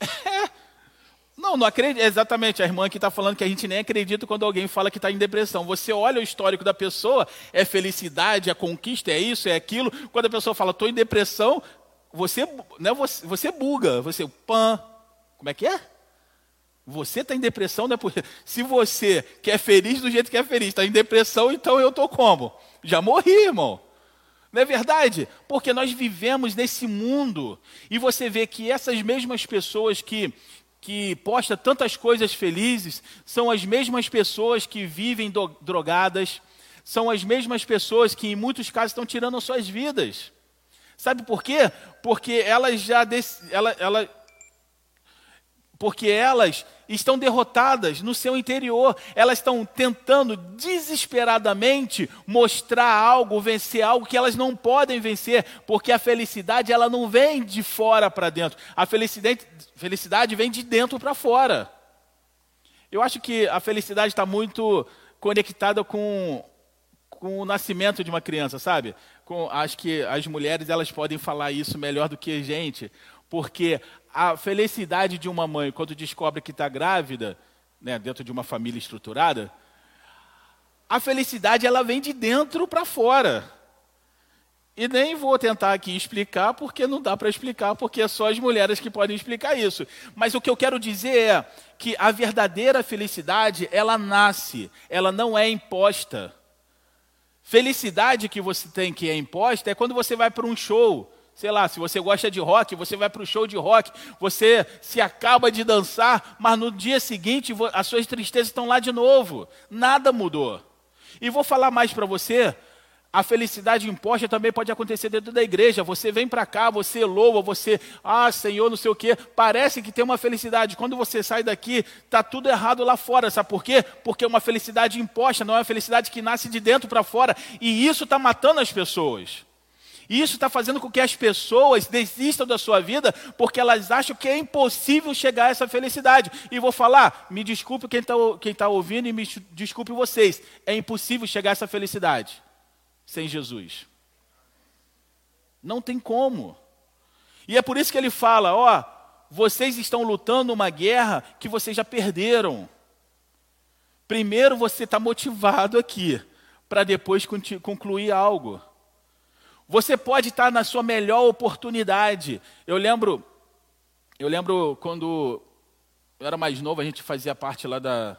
[LAUGHS] Não, não acredito. Exatamente, a irmã que está falando que a gente nem acredita quando alguém fala que está em depressão. Você olha o histórico da pessoa, é felicidade, é conquista, é isso, é aquilo. Quando a pessoa fala, estou em depressão, você, né, você, você buga, você, pan, como é que é? Você está em depressão, né? Se você quer feliz do jeito que é feliz, está em depressão, então eu estou como? Já morri, irmão. Não é verdade? Porque nós vivemos nesse mundo e você vê que essas mesmas pessoas que que posta tantas coisas felizes são as mesmas pessoas que vivem drogadas, são as mesmas pessoas que em muitos casos estão tirando suas vidas. Sabe por quê? Porque elas já ela, ela, porque elas estão derrotadas no seu interior, elas estão tentando desesperadamente mostrar algo, vencer algo que elas não podem vencer, porque a felicidade ela não vem de fora para dentro, a felicidade, felicidade vem de dentro para fora. Eu acho que a felicidade está muito conectada com, com o nascimento de uma criança, sabe? Com, acho que as mulheres elas podem falar isso melhor do que a gente, porque a felicidade de uma mãe quando descobre que está grávida, né, dentro de uma família estruturada, a felicidade ela vem de dentro para fora. E nem vou tentar aqui explicar, porque não dá para explicar, porque é só as mulheres que podem explicar isso. Mas o que eu quero dizer é que a verdadeira felicidade, ela nasce, ela não é imposta. Felicidade que você tem que é imposta é quando você vai para um show, sei lá, se você gosta de rock, você vai para o show de rock, você se acaba de dançar, mas no dia seguinte as suas tristezas estão lá de novo. Nada mudou. E vou falar mais para você. A felicidade imposta também pode acontecer dentro da igreja. Você vem para cá, você louva, você, ah, Senhor, não sei o quê. Parece que tem uma felicidade. Quando você sai daqui, está tudo errado lá fora. Sabe por quê? Porque é uma felicidade imposta, não é uma felicidade que nasce de dentro para fora. E isso está matando as pessoas. E isso está fazendo com que as pessoas desistam da sua vida porque elas acham que é impossível chegar a essa felicidade. E vou falar, me desculpe quem está quem tá ouvindo e me desculpe vocês, é impossível chegar a essa felicidade sem Jesus. Não tem como. E é por isso que ele fala: ó, vocês estão lutando uma guerra que vocês já perderam. Primeiro você está motivado aqui, para depois concluir algo. Você pode estar na sua melhor oportunidade. Eu lembro, eu lembro quando eu era mais novo, a gente fazia parte lá da,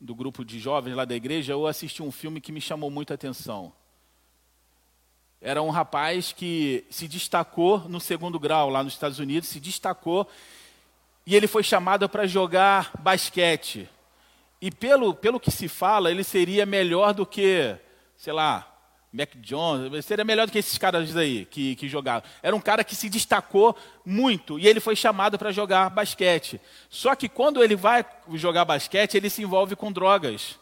do grupo de jovens lá da igreja, eu assisti um filme que me chamou muita atenção. Era um rapaz que se destacou no segundo grau lá nos Estados Unidos, se destacou e ele foi chamado para jogar basquete. E pelo, pelo que se fala, ele seria melhor do que, sei lá, Mac Jones, seria melhor do que esses caras aí que, que jogaram. Era um cara que se destacou muito e ele foi chamado para jogar basquete. Só que quando ele vai jogar basquete, ele se envolve com drogas.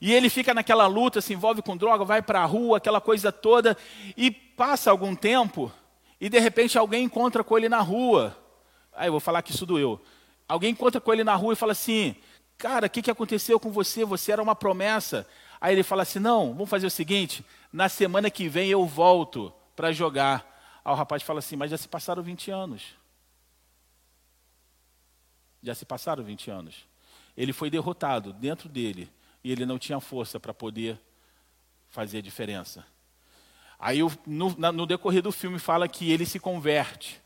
E ele fica naquela luta, se envolve com droga, vai para a rua, aquela coisa toda, e passa algum tempo, e de repente alguém encontra com ele na rua. Aí eu vou falar que isso doeu. Alguém encontra com ele na rua e fala assim: Cara, o que, que aconteceu com você? Você era uma promessa. Aí ele fala assim: Não, vamos fazer o seguinte: na semana que vem eu volto para jogar. Aí o rapaz fala assim: Mas já se passaram 20 anos. Já se passaram 20 anos. Ele foi derrotado dentro dele e ele não tinha força para poder fazer a diferença. Aí no, no decorrer do filme fala que ele se converte.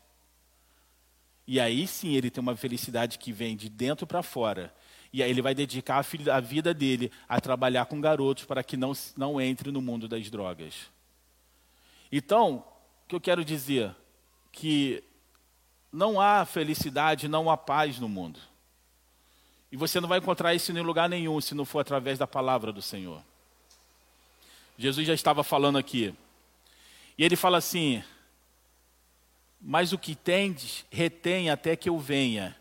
E aí sim ele tem uma felicidade que vem de dentro para fora. E aí ele vai dedicar a, vida dele a trabalhar com garotos para que não, não entre no mundo das drogas. Então, o que eu quero dizer? Que não há felicidade, não há paz no mundo. E você não vai encontrar isso em lugar nenhum se não for através da palavra do Senhor. Jesus já estava falando aqui. E ele fala assim: Mas o que tendes, retém até que eu venha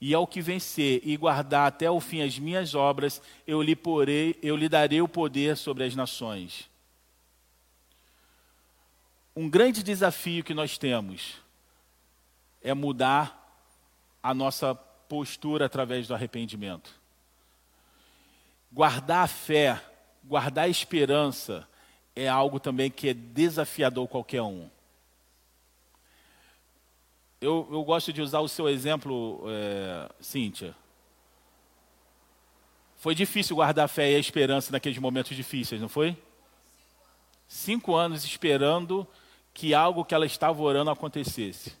e ao que vencer e guardar até o fim as minhas obras, eu lhe, porei, eu lhe darei o poder sobre as nações. Um grande desafio que nós temos é mudar a nossa postura através do arrependimento. Guardar a fé, guardar a esperança é algo também que é desafiador qualquer um. Eu, eu gosto de usar o seu exemplo, é, Cíntia. Foi difícil guardar a fé e a esperança naqueles momentos difíceis, não foi? Cinco anos esperando que algo que ela estava orando acontecesse.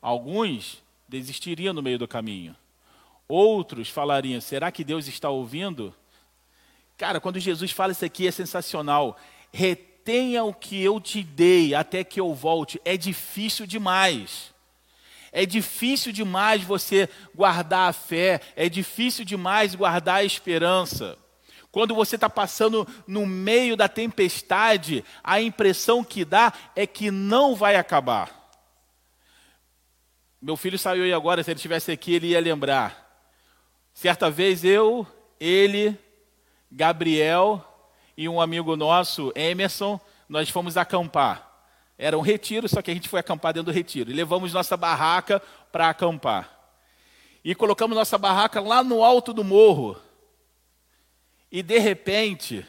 Alguns desistiriam no meio do caminho. Outros falariam: será que Deus está ouvindo? Cara, quando Jesus fala isso aqui é sensacional. Retenha o que eu te dei até que eu volte. É difícil demais. É difícil demais você guardar a fé, é difícil demais guardar a esperança. Quando você está passando no meio da tempestade, a impressão que dá é que não vai acabar. Meu filho saiu aí agora, se ele estivesse aqui, ele ia lembrar. Certa vez eu, ele, Gabriel e um amigo nosso, Emerson, nós fomos acampar. Era um retiro, só que a gente foi acampar dentro do retiro. E levamos nossa barraca para acampar. E colocamos nossa barraca lá no alto do morro. E de repente,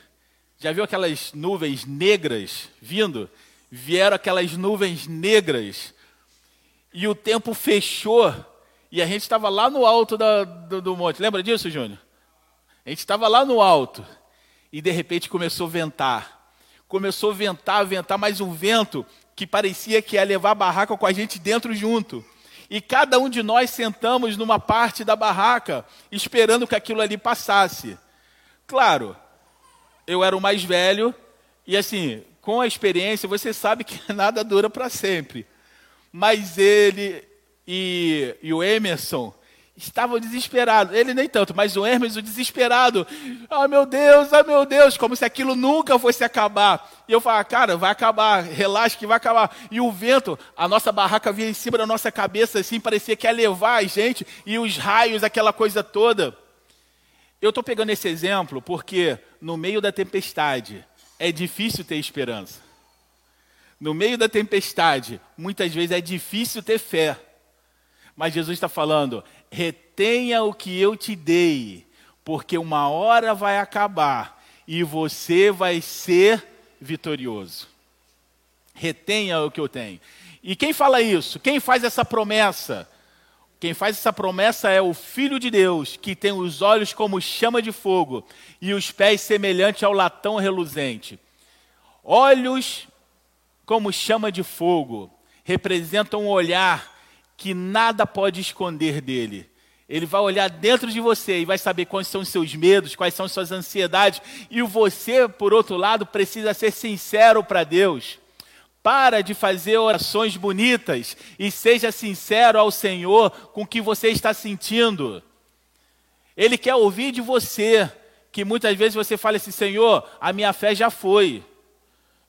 já viu aquelas nuvens negras vindo? Vieram aquelas nuvens negras. E o tempo fechou. E a gente estava lá no alto da, do, do monte. Lembra disso, Júnior? A gente estava lá no alto. E de repente começou a ventar começou a ventar, ventar, mais um vento que parecia que ia levar a barraca com a gente dentro junto. E cada um de nós sentamos numa parte da barraca, esperando que aquilo ali passasse. Claro, eu era o mais velho, e assim, com a experiência, você sabe que [LAUGHS] nada dura para sempre. Mas ele e, e o Emerson, estavam desesperados. Ele nem tanto, mas o Hermes, o desesperado. Ah, meu Deus, ah, meu Deus, como se aquilo nunca fosse acabar. E eu falava, cara, vai acabar, relaxa que vai acabar. E o vento, a nossa barraca vinha em cima da nossa cabeça, assim, parecia que ia levar a gente, e os raios, aquela coisa toda. Eu estou pegando esse exemplo porque no meio da tempestade é difícil ter esperança. No meio da tempestade, muitas vezes é difícil ter fé. Mas Jesus está falando: retenha o que eu te dei, porque uma hora vai acabar e você vai ser vitorioso. Retenha o que eu tenho. E quem fala isso? Quem faz essa promessa? Quem faz essa promessa é o Filho de Deus, que tem os olhos como chama de fogo e os pés semelhantes ao latão reluzente. Olhos como chama de fogo representam um olhar que nada pode esconder dele. Ele vai olhar dentro de você e vai saber quais são os seus medos, quais são as suas ansiedades. E você, por outro lado, precisa ser sincero para Deus. Para de fazer orações bonitas e seja sincero ao Senhor com o que você está sentindo. Ele quer ouvir de você que muitas vezes você fala assim: Senhor, a minha fé já foi,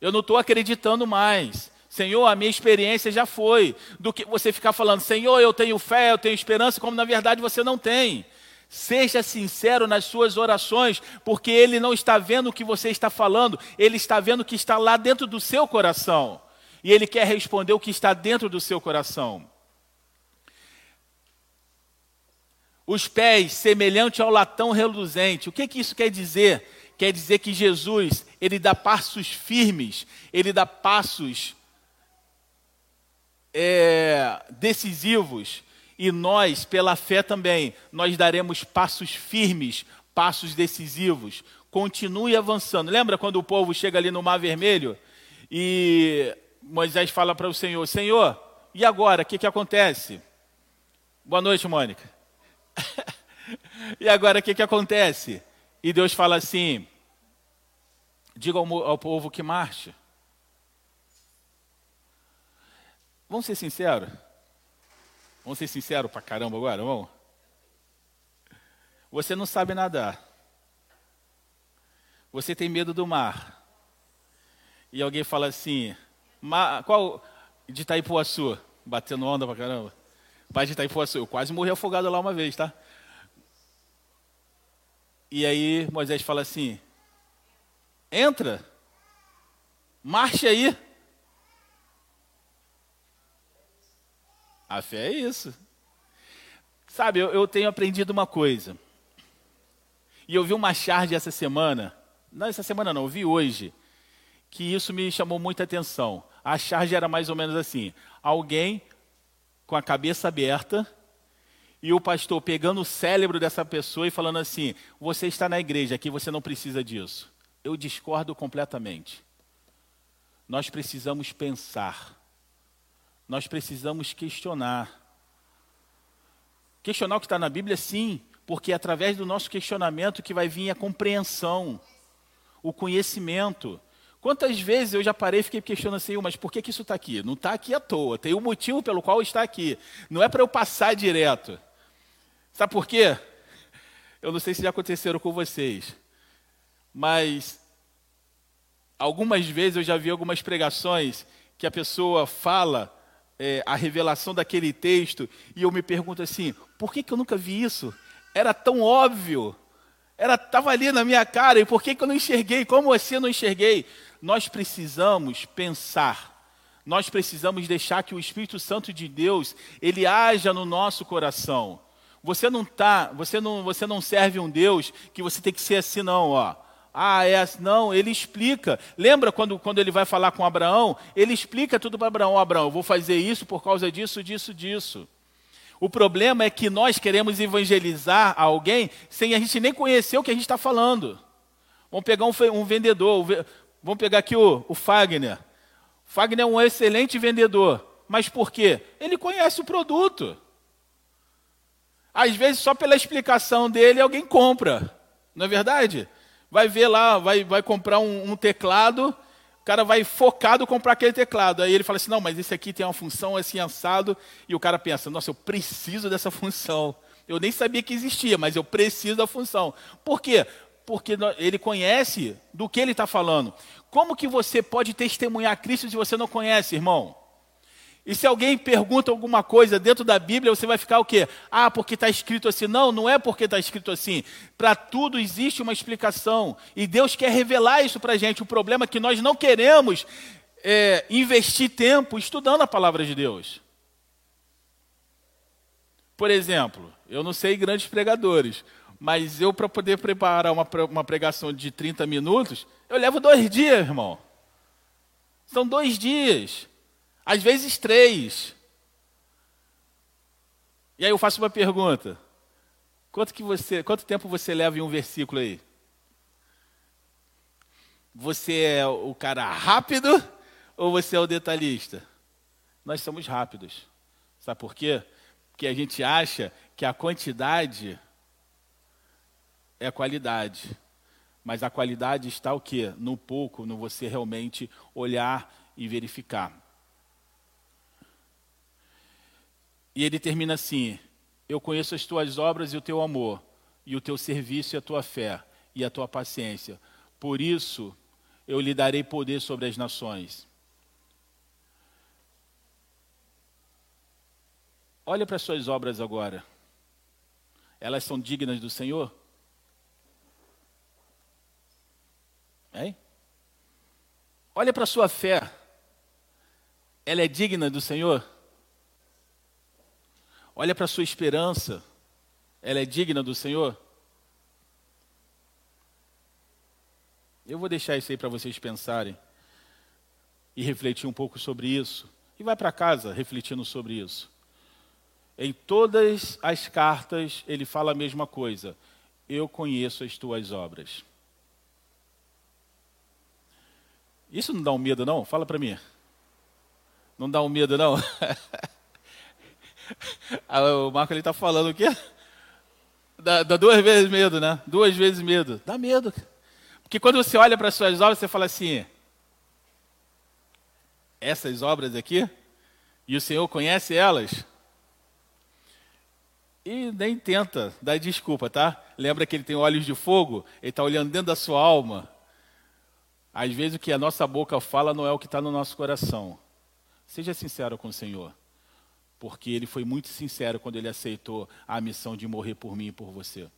eu não estou acreditando mais. Senhor, a minha experiência já foi. Do que você ficar falando, Senhor, eu tenho fé, eu tenho esperança, como na verdade você não tem. Seja sincero nas suas orações, porque Ele não está vendo o que você está falando, Ele está vendo o que está lá dentro do seu coração. E Ele quer responder o que está dentro do seu coração. Os pés semelhante ao latão reluzente. O que, que isso quer dizer? Quer dizer que Jesus, Ele dá passos firmes, Ele dá passos é, decisivos e nós, pela fé também, nós daremos passos firmes, passos decisivos. Continue avançando. Lembra quando o povo chega ali no Mar Vermelho e Moisés fala para o Senhor: Senhor, e agora? O que, que acontece? Boa noite, Mônica. [LAUGHS] e agora o que, que acontece? E Deus fala assim: diga ao, ao povo que marche. Vamos ser sinceros? Vamos ser sinceros pra caramba agora, vamos? Você não sabe nadar. Você tem medo do mar. E alguém fala assim, qual de Itaipuaçu? Batendo onda pra caramba. Pai de Itaipuaçu, eu quase morri afogado lá uma vez, tá? E aí Moisés fala assim: entra, marche aí. A fé é isso. Sabe, eu, eu tenho aprendido uma coisa. E eu vi uma charge essa semana, não essa semana não, eu vi hoje, que isso me chamou muita atenção. A charge era mais ou menos assim: alguém com a cabeça aberta e o pastor pegando o cérebro dessa pessoa e falando assim: você está na igreja aqui, você não precisa disso. Eu discordo completamente. Nós precisamos pensar nós precisamos questionar. Questionar o que está na Bíblia, sim, porque é através do nosso questionamento que vai vir a compreensão, o conhecimento. Quantas vezes eu já parei e fiquei questionando assim, mas por que, que isso está aqui? Não está aqui à toa, tem um motivo pelo qual está aqui. Não é para eu passar direto. Sabe por quê? Eu não sei se já aconteceram com vocês, mas algumas vezes eu já vi algumas pregações que a pessoa fala é, a revelação daquele texto e eu me pergunto assim: por que, que eu nunca vi isso? Era tão óbvio, era estava ali na minha cara e por que, que eu não enxerguei? Como assim eu não enxerguei? Nós precisamos pensar. Nós precisamos deixar que o Espírito Santo de Deus ele haja no nosso coração. Você não tá, você não, você não serve um Deus que você tem que ser assim não, ó. Ah, é assim. Não, ele explica. Lembra quando, quando ele vai falar com Abraão? Ele explica tudo para Abraão. Abraão, eu vou fazer isso por causa disso, disso, disso. O problema é que nós queremos evangelizar alguém sem a gente nem conhecer o que a gente está falando. Vamos pegar um, um vendedor. Vamos pegar aqui o, o Fagner. O Fagner é um excelente vendedor. Mas por quê? Ele conhece o produto. Às vezes, só pela explicação dele, alguém compra. Não é verdade? Vai ver lá, vai, vai comprar um, um teclado, o cara vai focado comprar aquele teclado. Aí ele fala assim: não, mas esse aqui tem uma função assim assado. E o cara pensa: nossa, eu preciso dessa função. Eu nem sabia que existia, mas eu preciso da função. Por quê? Porque ele conhece do que ele está falando. Como que você pode testemunhar Cristo se você não conhece, irmão? E se alguém pergunta alguma coisa dentro da Bíblia, você vai ficar o quê? Ah, porque está escrito assim. Não, não é porque está escrito assim. Para tudo existe uma explicação. E Deus quer revelar isso para a gente. O problema é que nós não queremos é, investir tempo estudando a palavra de Deus. Por exemplo, eu não sei grandes pregadores, mas eu, para poder preparar uma, uma pregação de 30 minutos, eu levo dois dias, irmão. São dois dias às vezes três. E aí eu faço uma pergunta: quanto, que você, quanto tempo você leva em um versículo aí? Você é o cara rápido ou você é o detalhista? Nós somos rápidos. Sabe por quê? Porque a gente acha que a quantidade é a qualidade. Mas a qualidade está o quê? No pouco, no você realmente olhar e verificar. E ele termina assim: Eu conheço as tuas obras e o teu amor, e o teu serviço e a tua fé, e a tua paciência. Por isso eu lhe darei poder sobre as nações. Olha para as suas obras agora. Elas são dignas do Senhor? Hein? Olha para a sua fé. Ela é digna do Senhor? Olha para a sua esperança. Ela é digna do Senhor? Eu vou deixar isso aí para vocês pensarem e refletir um pouco sobre isso. E vai para casa refletindo sobre isso. Em todas as cartas ele fala a mesma coisa. Eu conheço as tuas obras. Isso não dá um medo, não? Fala para mim. Não dá um medo, não? [LAUGHS] [LAUGHS] O Marco ele está falando o quê? Dá, dá, duas vezes medo, né? Duas vezes medo. Dá medo. Porque quando você olha para as suas obras, você fala assim: essas obras aqui, e o Senhor conhece elas. E nem tenta dar desculpa, tá? Lembra que ele tem olhos de fogo? Ele está olhando dentro da sua alma. Às vezes o que a nossa boca fala não é o que está no nosso coração. Seja sincero com o Senhor porque ele foi muito sincero quando ele aceitou a missão de morrer por mim e por você.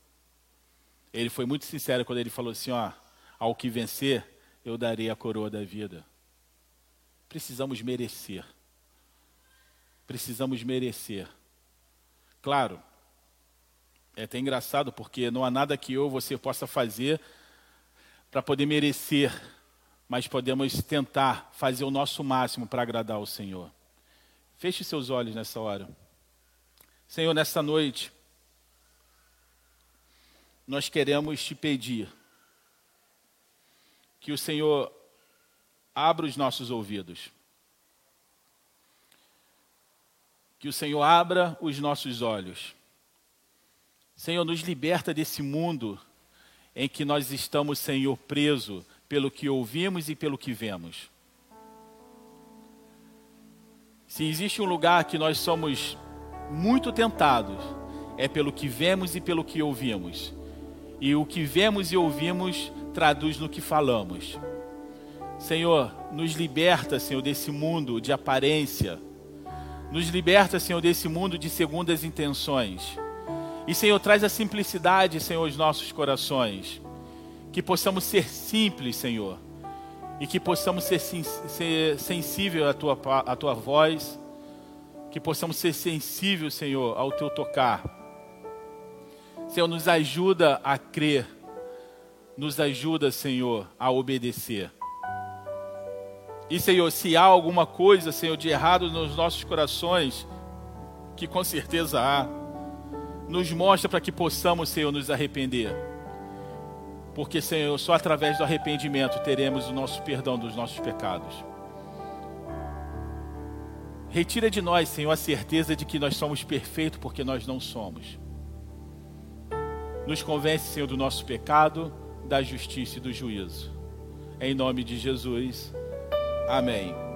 Ele foi muito sincero quando ele falou assim: ó, ao que vencer, eu darei a coroa da vida. Precisamos merecer. Precisamos merecer. Claro, é até engraçado porque não há nada que eu ou você possa fazer para poder merecer, mas podemos tentar fazer o nosso máximo para agradar ao Senhor. Feche seus olhos nessa hora. Senhor, nessa noite, nós queremos te pedir que o Senhor abra os nossos ouvidos. Que o Senhor abra os nossos olhos. Senhor, nos liberta desse mundo em que nós estamos, Senhor, preso pelo que ouvimos e pelo que vemos. Se existe um lugar que nós somos muito tentados, é pelo que vemos e pelo que ouvimos. E o que vemos e ouvimos traduz no que falamos. Senhor, nos liberta, Senhor, desse mundo de aparência. Nos liberta, Senhor, desse mundo de segundas intenções. E, Senhor, traz a simplicidade, Senhor, aos nossos corações. Que possamos ser simples, Senhor e que possamos ser, ser sensível à tua, à tua voz, que possamos ser sensíveis, Senhor, ao teu tocar. Senhor, nos ajuda a crer, nos ajuda, Senhor, a obedecer. E, Senhor, se há alguma coisa, Senhor, de errado nos nossos corações, que com certeza há, nos mostra para que possamos, Senhor, nos arrepender porque, Senhor, só através do arrependimento teremos o nosso perdão dos nossos pecados. Retira de nós, Senhor, a certeza de que nós somos perfeitos, porque nós não somos. Nos convence, Senhor, do nosso pecado, da justiça e do juízo. Em nome de Jesus. Amém.